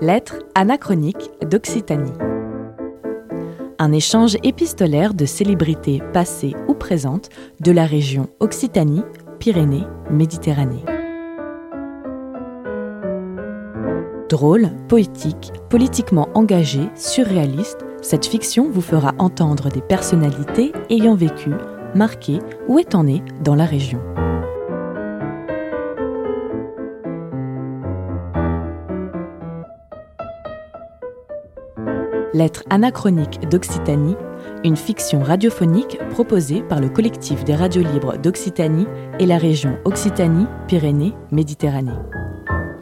Lettres anachroniques d'Occitanie. Un échange épistolaire de célébrités passées ou présentes de la région Occitanie, Pyrénées, Méditerranée. Drôle, poétique, politiquement engagé, surréaliste, cette fiction vous fera entendre des personnalités ayant vécu, marqué ou étant nées dans la région. Lettres anachroniques d'Occitanie, une fiction radiophonique proposée par le collectif des radios libres d'Occitanie et la région Occitanie-Pyrénées-Méditerranée.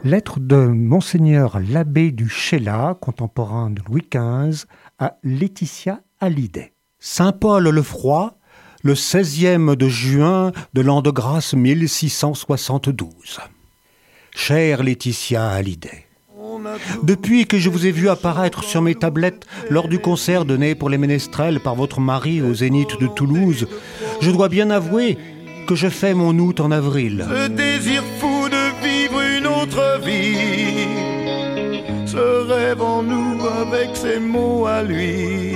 Lettre de Monseigneur l'abbé du Chéla, contemporain de Louis XV, à Laetitia Hallyday. Saint-Paul le Froid, le 16e de juin de l'an de grâce 1672. Chère Laetitia Hallyday, depuis que je vous ai vu apparaître sur mes tablettes lors du concert donné pour les ménestrels par votre mari au Zénith de Toulouse, je dois bien avouer que je fais mon août en avril. Ce désir fou de vivre une autre vie, ce rêve en nous avec ses mots à lui.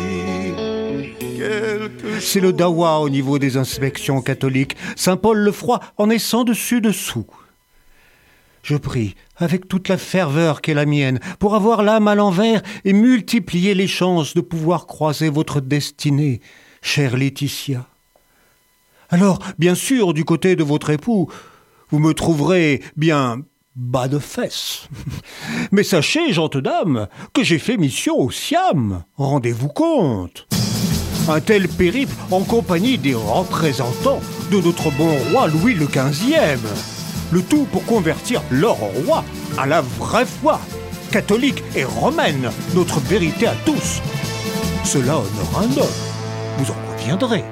C'est le dawa au niveau des inspections catholiques. Saint Paul le Froid en est sans dessus dessous. Je prie, avec toute la ferveur qu'est la mienne, pour avoir l'âme à l'envers et multiplier les chances de pouvoir croiser votre destinée, chère Laetitia. Alors, bien sûr, du côté de votre époux, vous me trouverez bien bas de fesses. Mais sachez, gentes dames, que j'ai fait mission au Siam. Rendez-vous compte. Un tel périple en compagnie des représentants de notre bon roi Louis le XVe. Le tout pour convertir leur roi à la vraie foi, catholique et romaine, notre vérité à tous. Cela honore un homme, vous en conviendrez.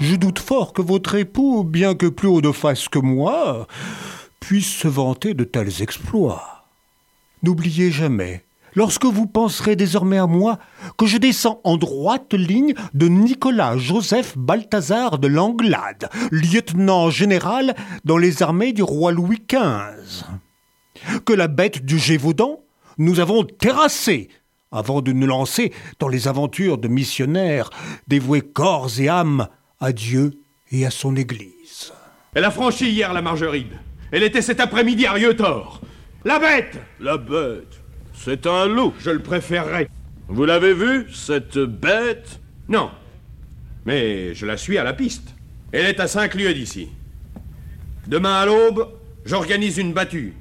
Je doute fort que votre époux, bien que plus haut de face que moi, puisse se vanter de tels exploits. N'oubliez jamais, lorsque vous penserez désormais à moi, que je descends en droite ligne de Nicolas Joseph Balthazar de Langlade, lieutenant général dans les armées du roi Louis XV. Que la bête du Gévaudan, nous avons terrassé avant de nous lancer dans les aventures de missionnaires dévoués corps et âme à Dieu et à son Église. Elle a franchi hier la Margeride. Elle était cet après-midi à Rieutort. La bête La bête C'est un loup. Je le préférerais. Vous l'avez vu, cette bête? Non. Mais je la suis à la piste. Elle est à cinq lieues d'ici. Demain à l'aube, j'organise une battue.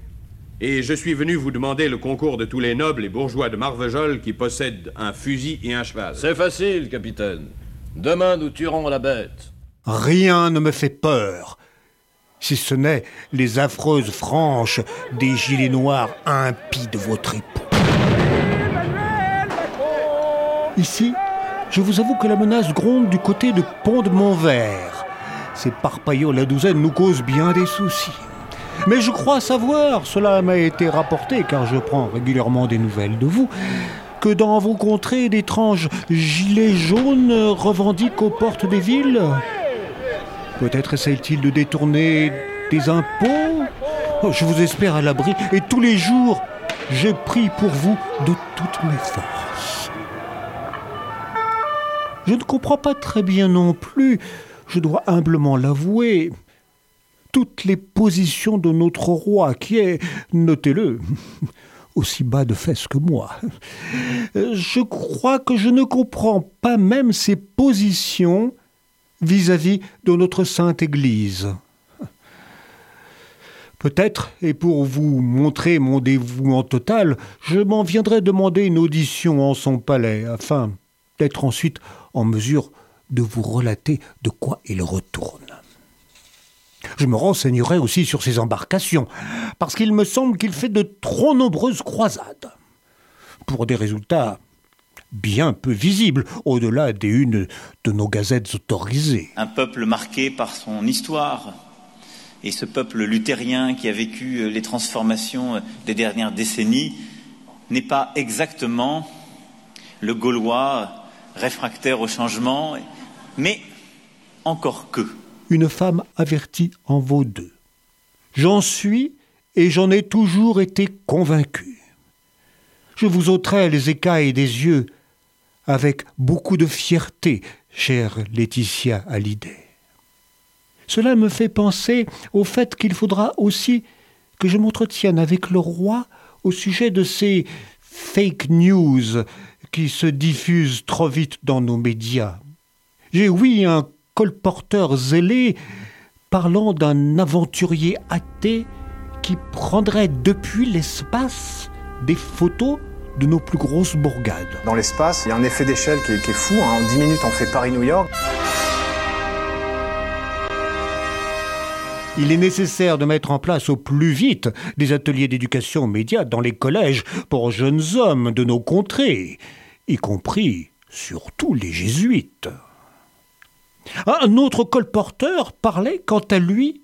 Et je suis venu vous demander le concours de tous les nobles et bourgeois de Marvejol qui possèdent un fusil et un cheval. C'est facile, capitaine. Demain, nous tuerons la bête. Rien ne me fait peur, si ce n'est les affreuses franches des gilets noirs impies de votre époux. Ici, je vous avoue que la menace gronde du côté de Pont de Montvert. Ces parpaillots la douzaine nous causent bien des soucis. Mais je crois savoir, cela m'a été rapporté car je prends régulièrement des nouvelles de vous, que dans vos contrées d'étranges gilets jaunes revendiquent aux portes des villes Peut-être essaye-t-il de détourner des impôts oh, Je vous espère à l'abri et tous les jours, je prie pour vous de toutes mes forces. Je ne comprends pas très bien non plus, je dois humblement l'avouer, toutes les positions de notre roi qui est, notez-le, aussi bas de fesses que moi. Je crois que je ne comprends pas même ses positions vis-à-vis de notre sainte Église. Peut-être, et pour vous montrer mon dévouement total, je m'en viendrai demander une audition en son palais, afin d'être ensuite en mesure de vous relater de quoi il retourne. Je me renseignerai aussi sur ses embarcations, parce qu'il me semble qu'il fait de trop nombreuses croisades, pour des résultats bien peu visibles au-delà des unes de nos gazettes autorisées. Un peuple marqué par son histoire, et ce peuple luthérien qui a vécu les transformations des dernières décennies n'est pas exactement le Gaulois réfractaire au changement, mais encore que une femme avertie en vaut deux. J'en suis et j'en ai toujours été convaincu. Je vous ôterai les écailles des yeux avec beaucoup de fierté, chère Laetitia Hallyday. Cela me fait penser au fait qu'il faudra aussi que je m'entretienne avec le roi au sujet de ces fake news qui se diffusent trop vite dans nos médias. J'ai oui un colporteur zélé parlant d'un aventurier athée qui prendrait depuis l'espace des photos de nos plus grosses bourgades. Dans l'espace, il y a un effet d'échelle qui, est fou. Hein. En 10 minutes, on fait Paris-New York. Il est nécessaire de mettre en place au plus vite des ateliers d'éducation média dans les collèges pour jeunes hommes de nos contrées, y compris surtout les jésuites. Un autre colporteur parlait, quant à lui,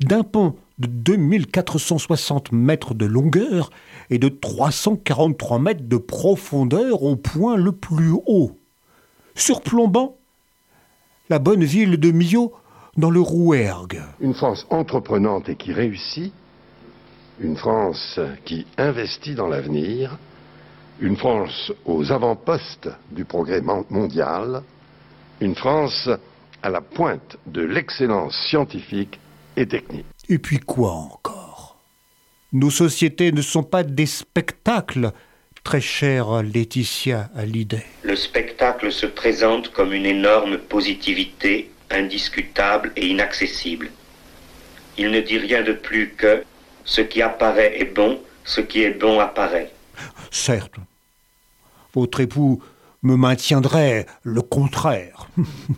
d'un pont de 2460 mètres de longueur et de 343 mètres de profondeur au point le plus haut, surplombant la bonne ville de Millau dans le Rouergue. Une France entreprenante et qui réussit, une France qui investit dans l'avenir, une France aux avant-postes du progrès mondial, une France à la pointe de l'excellence scientifique et technique. Et puis quoi encore? Nos sociétés ne sont pas des spectacles, très chère Laetitia Hallyday. Le spectacle se présente comme une énorme positivité indiscutable et inaccessible. Il ne dit rien de plus que ce qui apparaît est bon, ce qui est bon apparaît. Certes, votre époux me maintiendrait le contraire,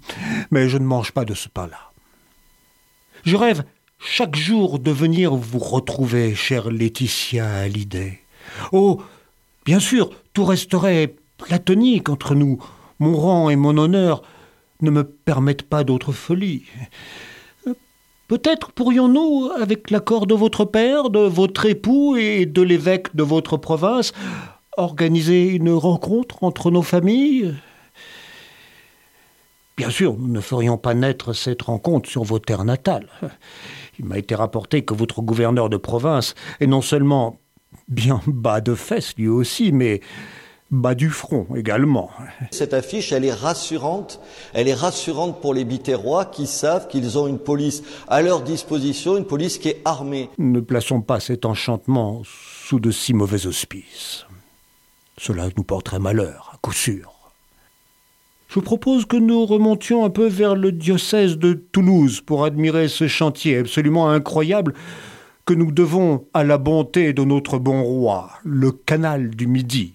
mais je ne mange pas de ce pain-là. Je rêve chaque jour de venir vous retrouver, chère Laetitia Hallyday. Oh, bien sûr, tout resterait platonique entre nous. Mon rang et mon honneur ne me permettent pas d'autre folie. Peut-être pourrions-nous, avec l'accord de votre père, de votre époux et de l'évêque de votre province, organiser une rencontre entre nos familles? Bien sûr, nous ne ferions pas naître cette rencontre sur vos terres natales. Il m'a été rapporté que votre gouverneur de province est non seulement bien bas de fesses lui aussi, mais bas du front également. Cette affiche, elle est rassurante. Elle est rassurante pour les Biterrois qui savent qu'ils ont une police à leur disposition, une police qui est armée. Ne plaçons pas cet enchantement sous de si mauvais auspices. Cela nous porterait malheur, à coup sûr. Je vous propose que nous remontions un peu vers le diocèse de Toulouse pour admirer ce chantier absolument incroyable que nous devons à la bonté de notre bon roi, le canal du Midi.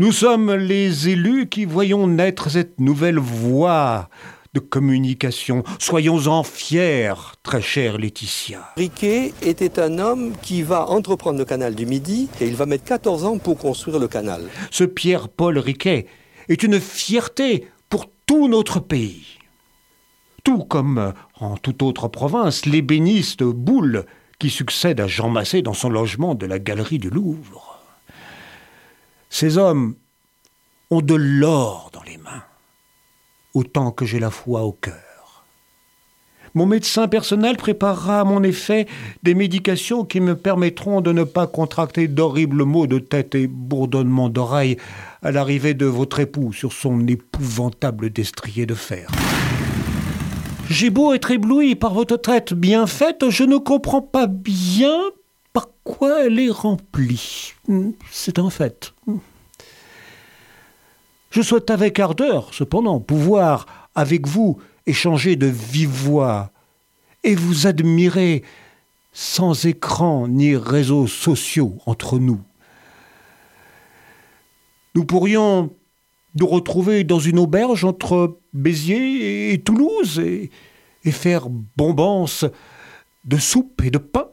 Nous sommes les élus qui voyons naître cette nouvelle voie de communication. Soyons-en fiers, très chère Laetitia. Riquet était un homme qui va entreprendre le canal du Midi et il va mettre 14 ans pour construire le canal. Ce Pierre-Paul Riquet est une fierté pour tout notre pays. Tout comme en toute autre province, l'ébéniste Boulle qui succède à Jean Massé dans son logement de la galerie du Louvre. Ces hommes ont de l'or dans les mains, autant que j'ai la foi au cœur. Mon médecin personnel préparera à mon effet des médications qui me permettront de ne pas contracter d'horribles maux de tête et bourdonnements d'oreilles à l'arrivée de votre époux sur son épouvantable destrier de fer. J'ai beau être ébloui par votre traite bien faite, je ne comprends pas bien par quoi elle est remplie. C'est un fait. Je souhaite avec ardeur, cependant, pouvoir, avec vous, échanger de vive voix et vous admirer sans écran ni réseaux sociaux entre nous. Nous pourrions nous retrouver dans une auberge entre Béziers et Toulouse et, et faire bombance de soupe et de pain.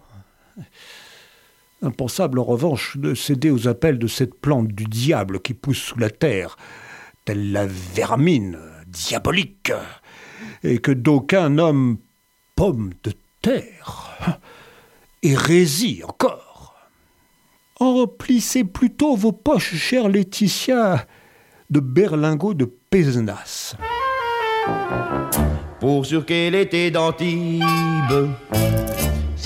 Impensable en revanche de céder aux appels de cette plante du diable qui pousse sous la terre, telle la vermine diabolique, et que d'aucuns nomment pomme de terre. Hérésie encore. Remplissez plutôt vos poches, chère Laetitia, de berlingots de Pézenas. Pour sûr qu'elle était d'Antibes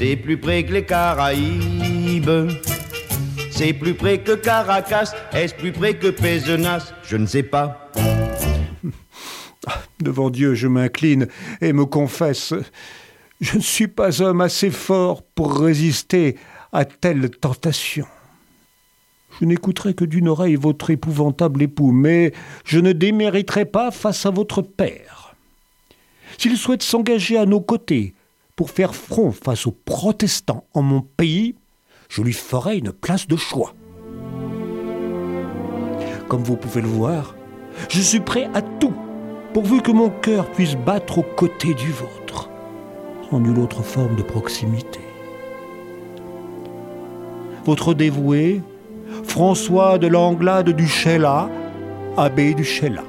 c'est plus près que les Caraïbes. C'est plus près que Caracas, est-ce plus près que Pézenas? Je ne sais pas. Devant Dieu, je m'incline et me confesse. Je ne suis pas homme assez fort pour résister à telle tentation. Je n'écouterai que d'une oreille votre épouvantable époux, mais je ne démériterai pas face à votre père. S'il souhaite s'engager à nos côtés pour faire front face aux protestants en mon pays, je lui ferai une place de choix. Comme vous pouvez le voir, je suis prêt à tout, pourvu que mon cœur puisse battre aux côtés du vôtre, en nulle autre forme de proximité. Votre dévoué, François de l'Anglade du Chéla, abbé du Chéla.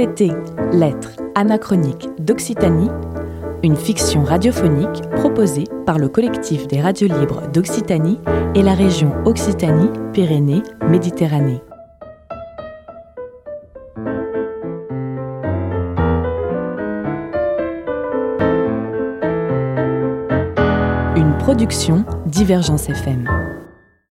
C'était Lettres anachroniques d'Occitanie, une fiction radiophonique proposée par le collectif des radios libres d'Occitanie et la région Occitanie-Pyrénées-Méditerranée. Une production Divergence FM.